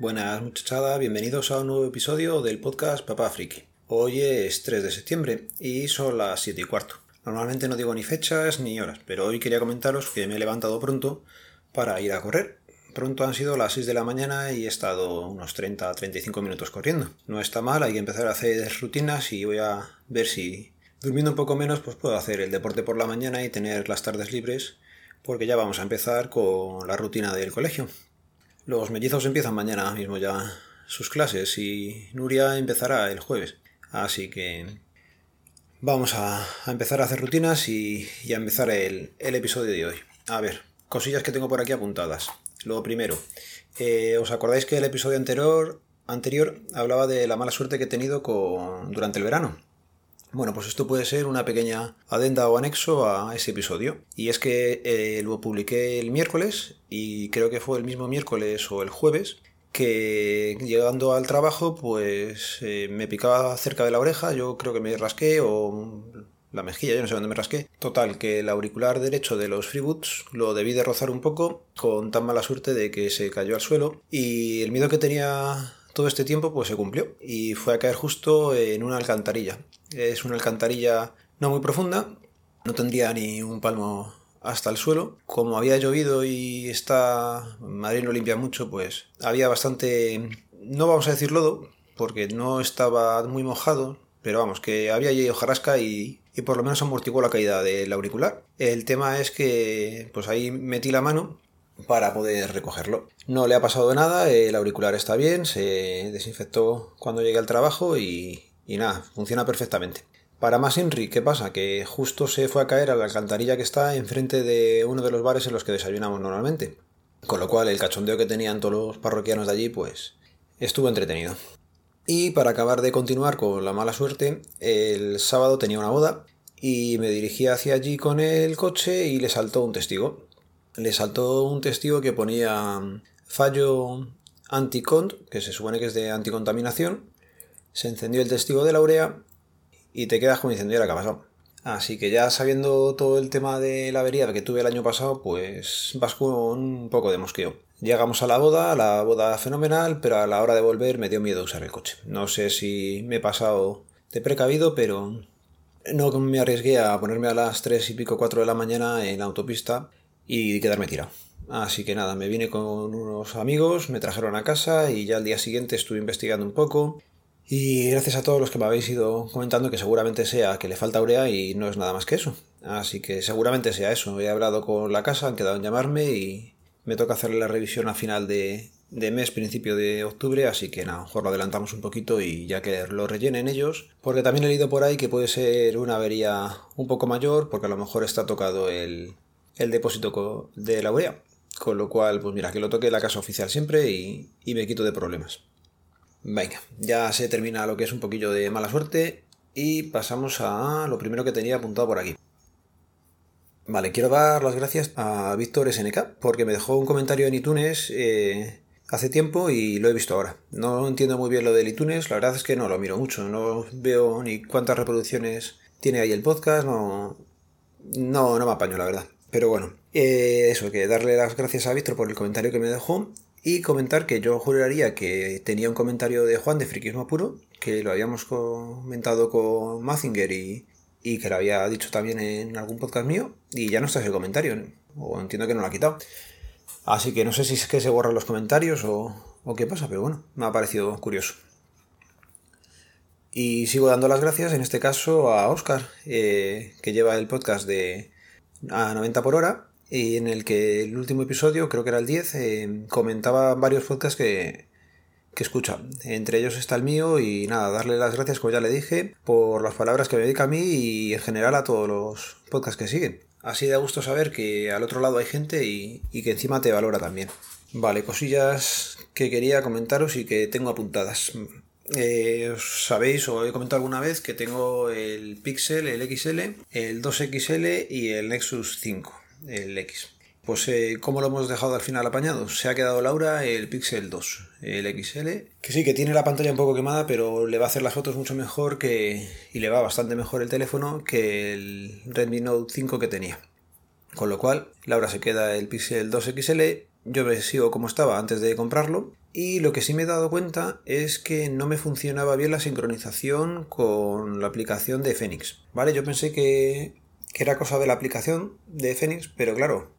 Buenas muchachada, bienvenidos a un nuevo episodio del podcast Papá Friki. Hoy es 3 de septiembre y son las 7 y cuarto. Normalmente no digo ni fechas ni horas, pero hoy quería comentaros que me he levantado pronto para ir a correr. Pronto han sido las 6 de la mañana y he estado unos 30-35 minutos corriendo. No está mal, hay que empezar a hacer rutinas y voy a ver si durmiendo un poco menos pues puedo hacer el deporte por la mañana y tener las tardes libres porque ya vamos a empezar con la rutina del colegio. Los mellizos empiezan mañana mismo ya sus clases y Nuria empezará el jueves. Así que vamos a, empezar a hacer rutinas y, a empezar el, episodio de hoy. A ver, cosillas que tengo por aquí apuntadas. Lo primero, eh, ¿os acordáis que el episodio anterior, anterior hablaba de la mala suerte que he tenido con, durante el verano? Bueno, pues esto puede ser una pequeña adenda o anexo a ese episodio. Y es que eh, lo publiqué el miércoles y creo que fue el mismo miércoles o el jueves que llegando al trabajo pues eh, me picaba cerca de la oreja, yo creo que me rasqué o la mejilla, yo no sé dónde me rasqué. Total, que el auricular derecho de los freeboots lo debí de rozar un poco con tan mala suerte de que se cayó al suelo y el miedo que tenía todo este tiempo pues se cumplió y fue a caer justo en una alcantarilla. Es una alcantarilla no muy profunda, no tendría ni un palmo hasta el suelo. Como había llovido y está Madrid no limpia mucho, pues había bastante, no vamos a decir lodo, porque no estaba muy mojado, pero vamos, que había allí hojarasca y, y por lo menos amortiguó la caída del auricular. El tema es que pues ahí metí la mano para poder recogerlo. No le ha pasado nada, el auricular está bien, se desinfectó cuando llegué al trabajo y, nada, funciona perfectamente. Para más Inri, ¿qué pasa? Que justo se fue a caer a la alcantarilla que está enfrente de uno de los bares en los que desayunamos normalmente. Con lo cual el cachondeo que tenían todos los parroquianos de allí, pues estuvo entretenido. Y para acabar de continuar con la mala suerte, el sábado tenía una boda y me dirigí hacia allí con el coche y le saltó un testigo le saltó un testigo que ponía fallo anticont, que se supone que es de anticontaminación, se encendió el testigo de la urea y te quedas como diciendo, ¿y ha pasado? Así que ya sabiendo todo el tema de la avería que tuve el año pasado, pues vas con un poco de mosqueo. Llegamos a la boda, la boda fenomenal, pero a la hora de volver me dio miedo usar el coche. No sé si me he pasado de precavido, pero no me arriesgué a ponerme a las 3 y pico 4 de la mañana en la autopista y quedarme tirado. Así que nada, me vine con unos amigos, me trajeron a casa y ya al día siguiente estuve investigando un poco. Y gracias a todos los que me habéis ido comentando que seguramente sea que le falta urea y no es nada más que eso. Así que seguramente sea eso. He hablado con la casa, han quedado en llamarme y me toca hacerle la revisión a final de, mes, principio de octubre, así que nada, mejor lo adelantamos un poquito y ya que lo rellenen ellos, porque también he leído por ahí que puede ser una avería un poco mayor, porque a lo mejor está tocado el, el depósito de la urea. Con lo cual, pues mira, que lo toque la casa oficial siempre y, me quito de problemas. Venga, ya se termina lo que es un poquillo de mala suerte y pasamos a lo primero que tenía apuntado por aquí. Vale, quiero dar las gracias a Víctor SNK porque me dejó un comentario en iTunes eh, hace tiempo y lo he visto ahora. No entiendo muy bien lo del iTunes, la verdad es que no lo miro mucho, no veo ni cuántas reproducciones tiene ahí el podcast, no, no, no me apaño la verdad. Pero bueno, eh, eso, que darle las gracias a Víctor por el comentario que me dejó y comentar que yo juraría que tenía un comentario de Juan de Friquismo Puro, que lo habíamos comentado con Mazinger y, que lo había dicho también en algún podcast mío, y ya no está ese comentario, o entiendo que no lo ha quitado. Así que no sé si es que se borran los comentarios o, qué pasa, pero bueno, me ha parecido curioso. Y sigo dando las gracias, en este caso, a Oscar, eh, que lleva el podcast de a 90 por hora y en el que el último episodio, creo que era el 10, eh, comentaba varios podcasts que, que escucha. Entre ellos está el mío y nada, darle las gracias, como ya le dije, por las palabras que me dedica a mí y en general a todos los podcasts que siguen. Así da gusto saber que al otro lado hay gente y, y que encima te valora también. Vale, cosillas que quería comentaros y que tengo apuntadas. Eh, sabéis o he comentado alguna vez que tengo el Pixel, el XL, el 2XL y el Nexus 5, el X. Pues eh, ¿cómo lo hemos dejado al final apañado? Se ha quedado Laura el Pixel 2, el XL, que sí, que tiene la pantalla un poco quemada, pero le va a hacer las fotos mucho mejor que y le va bastante mejor el teléfono que el Redmi Note 5 que tenía. Con lo cual, Laura se queda el Pixel 2 XL, yo me sigo como estaba antes de comprarlo. Y lo que sí me he dado cuenta es que no me funcionaba bien la sincronización con la aplicación de Phoenix. ¿Vale? Yo pensé que, que era cosa de la aplicación de Phoenix, pero claro,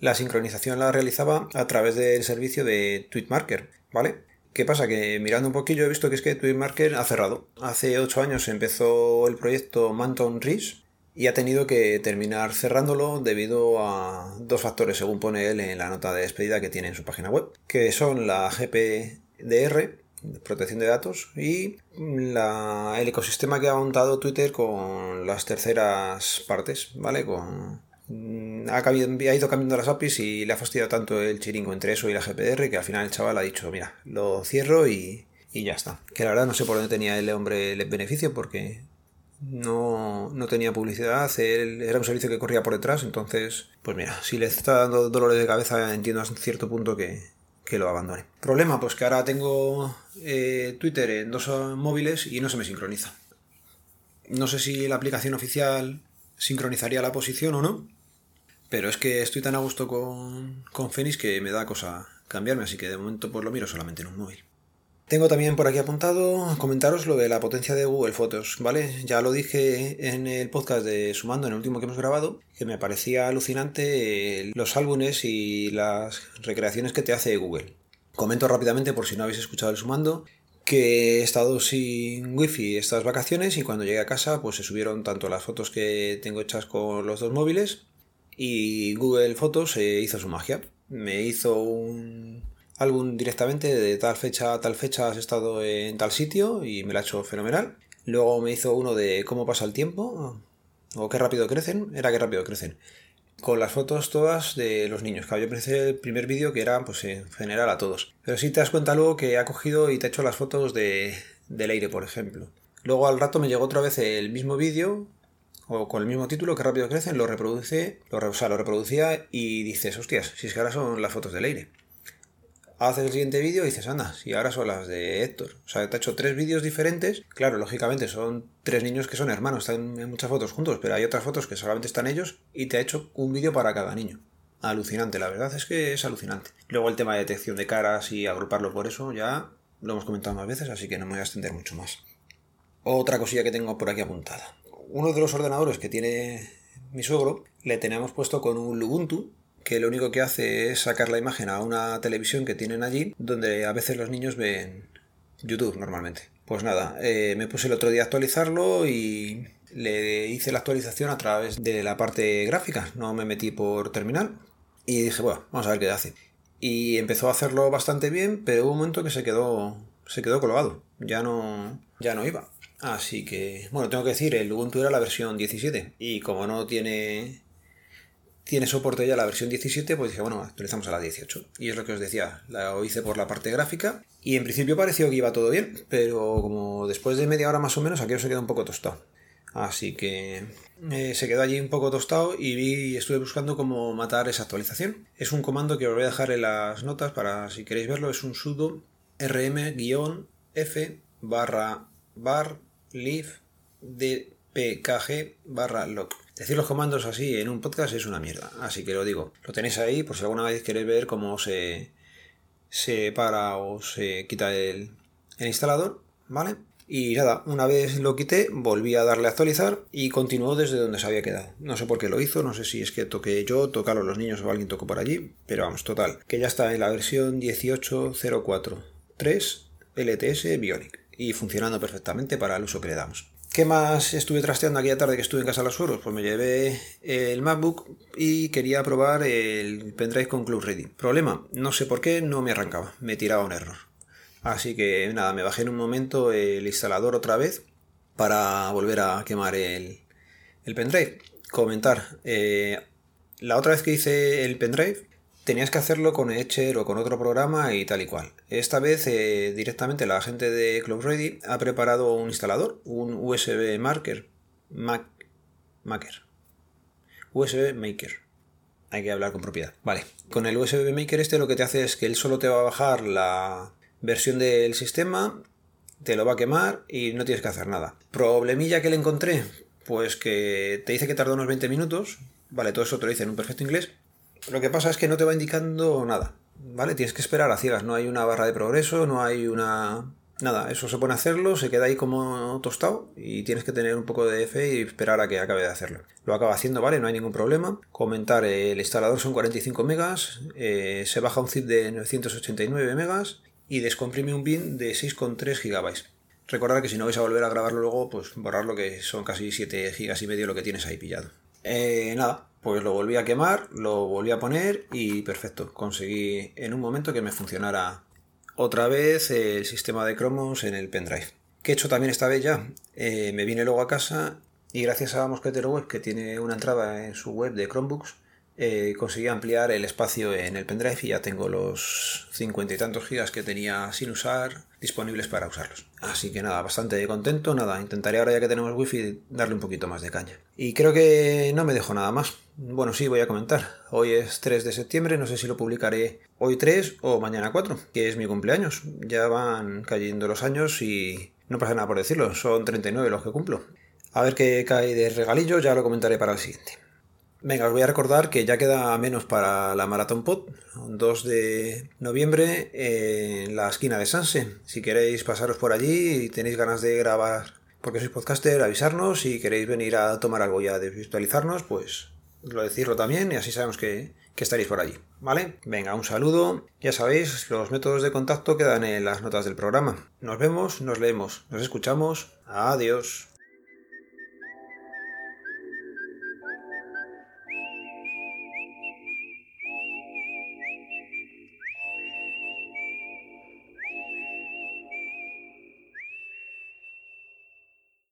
la sincronización la realizaba a través del servicio de Tweetmarker, ¿vale? ¿Qué pasa? Que mirando un poquillo he visto que es que Tweetmarker ha cerrado. Hace 8 años empezó el proyecto Manton Reach y ha tenido que terminar cerrándolo debido a dos factores, según pone él en la nota de despedida que tiene en su página web, que son la GPDR, protección de datos, y el ecosistema que ha montado Twitter con las terceras partes, ¿vale? Con Mm, ha, ido cambiando las APIs y le ha fastidiado tanto el chiringo entre eso y la GPR que al final el chaval ha dicho, mira, lo cierro y, ya está. Que la verdad no sé por dónde tenía el hombre el beneficio porque no, no tenía publicidad, era un servicio que corría por detrás, entonces, pues mira, si le está dando dolores de cabeza entiendo a cierto punto que, lo abandone. Problema, pues que ahora tengo eh, Twitter en dos móviles y no se me sincroniza. No sé si la aplicación oficial sincronizaría la posición o no, pero es que estoy tan a gusto con, con Phoenix que me da cosa cambiarme, así que de momento pues lo miro solamente en un móvil. Tengo también por aquí apuntado comentaros lo de la potencia de Google Fotos, ¿vale? Ya lo dije en el podcast de Sumando, en el último que hemos grabado, que me parecía alucinante eh, los álbumes y las recreaciones que te hace Google. Comento rápidamente por si no habéis escuchado el Sumando, que he estado sin wifi estas vacaciones y cuando llegué a casa pues se subieron tanto las fotos que tengo hechas con los dos móviles y Google Fotos hizo su magia. Me hizo un álbum directamente de tal fecha a tal fecha has estado en tal sitio y me lo ha hecho fenomenal. Luego me hizo uno de cómo pasa el tiempo o qué rápido crecen. Era qué rápido crecen. Con las fotos todas de los niños. Claro, yo pensé el primer vídeo que era pues en general a todos. Pero si te das cuenta luego que ha cogido y te ha hecho las fotos de, del aire, por ejemplo. Luego al rato me llegó otra vez el mismo vídeo o con el mismo título, que rápido crecen, lo reproduce, lo, o sea, lo reproducía y dices, hostias, si es que ahora son las fotos de Leire. Haces el siguiente vídeo y dices, anda, si ahora son las de Héctor. O sea, te ha hecho tres vídeos diferentes. Claro, lógicamente son tres niños que son hermanos, están en muchas fotos juntos, pero hay otras fotos que solamente están ellos y te ha hecho un vídeo para cada niño. Alucinante, la verdad es que es alucinante. Luego el tema de detección de caras y agruparlo por eso ya lo hemos comentado más veces, así que no me voy a extender mucho más. Otra cosilla que tengo por aquí apuntada uno de los ordenadores que tiene mi suegro le tenemos puesto con un Ubuntu que lo único que hace es sacar la imagen a una televisión que tienen allí donde a veces los niños ven YouTube normalmente. Pues nada, eh, me puse el otro día a actualizarlo y le hice la actualización a través de la parte gráfica, no me metí por terminal y dije, bueno, vamos a ver qué hace. Y empezó a hacerlo bastante bien, pero hubo un momento que se quedó se quedó colgado, ya no ya no iba. Así que, bueno, tengo que decir, el Ubuntu era la versión 17 y como no tiene tiene soporte ya la versión 17, pues dije, bueno, actualizamos a la 18. Y es lo que os decía, la hice por la parte gráfica y en principio pareció que iba todo bien, pero como después de media hora más o menos, aquello se quedó un poco tostado. Así que eh, se quedó allí un poco tostado y vi, estuve buscando cómo matar esa actualización. Es un comando que os voy a dejar en las notas para si queréis verlo, es un sudo rm-f barra bar live dpkg barra log. Decir los comandos así en un podcast es una mierda, así que lo digo. Lo tenéis ahí por si alguna vez queréis ver cómo se, se para o se quita el, el instalador, ¿vale? Y nada, una vez lo quité, volví a darle a actualizar y continuó desde donde se había quedado. No sé por qué lo hizo, no sé si es que toqué yo, tocaron los niños o alguien tocó por allí, pero vamos, total, que ya está en la versión 18.04.3 LTS Bionic y funcionando perfectamente para el uso que le damos. ¿Qué más estuve trasteando aquella tarde que estuve en casa de los sueros? Pues me llevé el MacBook y quería probar el pendrive con Club Ready. Problema, no sé por qué no me arrancaba, me tiraba un error. Así que nada, me bajé en un momento el instalador otra vez para volver a quemar el, el pendrive. Comentar, eh, la otra vez que hice el pendrive tenías que hacerlo con Etcher o con otro programa y tal y cual. Esta vez eh, directamente la gente de Cloud Ready ha preparado un instalador, un USB Marker, Mac, Maker, USB Maker. Hay que hablar con propiedad. Vale, con el USB Maker este lo que te hace es que él solo te va a bajar la versión del sistema, te lo va a quemar y no tienes que hacer nada. Problemilla que le encontré, pues que te dice que tarda unos 20 minutos. Vale, todo eso te lo dice en un perfecto inglés, lo que pasa es que no te va indicando nada. ¿vale? Tienes que esperar a ciegas, no hay una barra de progreso, no hay una... Nada, eso se pone a hacerlo, se queda ahí como tostado y tienes que tener un poco de fe y esperar a que acabe de hacerlo. Lo acaba haciendo, ¿vale? No hay ningún problema. Comentar, el instalador son 45 megas, eh, se baja un zip de 989 megas y descomprime un bin de 6,3 gigabytes. Recordad que si no vais a volver a grabarlo luego, pues borrarlo que son casi 7 gigas y medio lo que tienes ahí pillado. Eh, nada, pues lo volví a quemar, lo volví a poner y perfecto, conseguí en un momento que me funcionara otra vez el sistema de cromos en el pendrive. Que he hecho también esta vez ya, eh, me vine luego a casa y gracias a Mosquetero Web que tiene una entrada en su web de Chromebooks, eh, conseguí ampliar el espacio en el pendrive y ya tengo los cincuenta y tantos gigas que tenía sin usar disponibles para usarlos. Así que nada, bastante contento, nada, intentaré ahora ya que tenemos wifi darle un poquito más de caña. Y creo que no me dejo nada más. Bueno, sí, voy a comentar. Hoy es 3 de septiembre, no sé si lo publicaré hoy 3 o mañana 4, que es mi cumpleaños. Ya van cayendo los años y no pasa nada por decirlo, son 39 los que cumplo. A ver qué cae de regalillo, ya lo comentaré para el siguiente. Venga, os voy a recordar que ya queda menos para la Maratón Pod, 2 de noviembre en la esquina de Sanse. Si queréis pasaros por allí y tenéis ganas de grabar porque sois podcaster, avisarnos. Si queréis venir a tomar algo ya de virtualizarnos, pues lo decirlo también y así sabemos que, que estaréis por allí. ¿Vale? Venga, un saludo. Ya sabéis, los métodos de contacto quedan en las notas del programa. Nos vemos, nos leemos, nos escuchamos. Adiós.